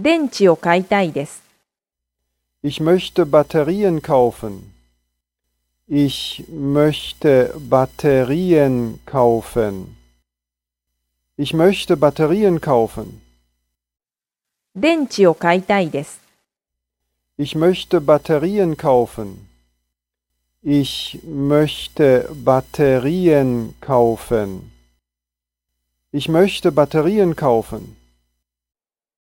電池を買いたいです。Ich möchte Batterien kaufen. Ich möchte Batterien kaufen. Ich möchte Batterien kaufen. 電池を買いたいです。Ich möchte Batterien kaufen. Ich möchte Batterien kaufen. Ich möchte Batterien kaufen.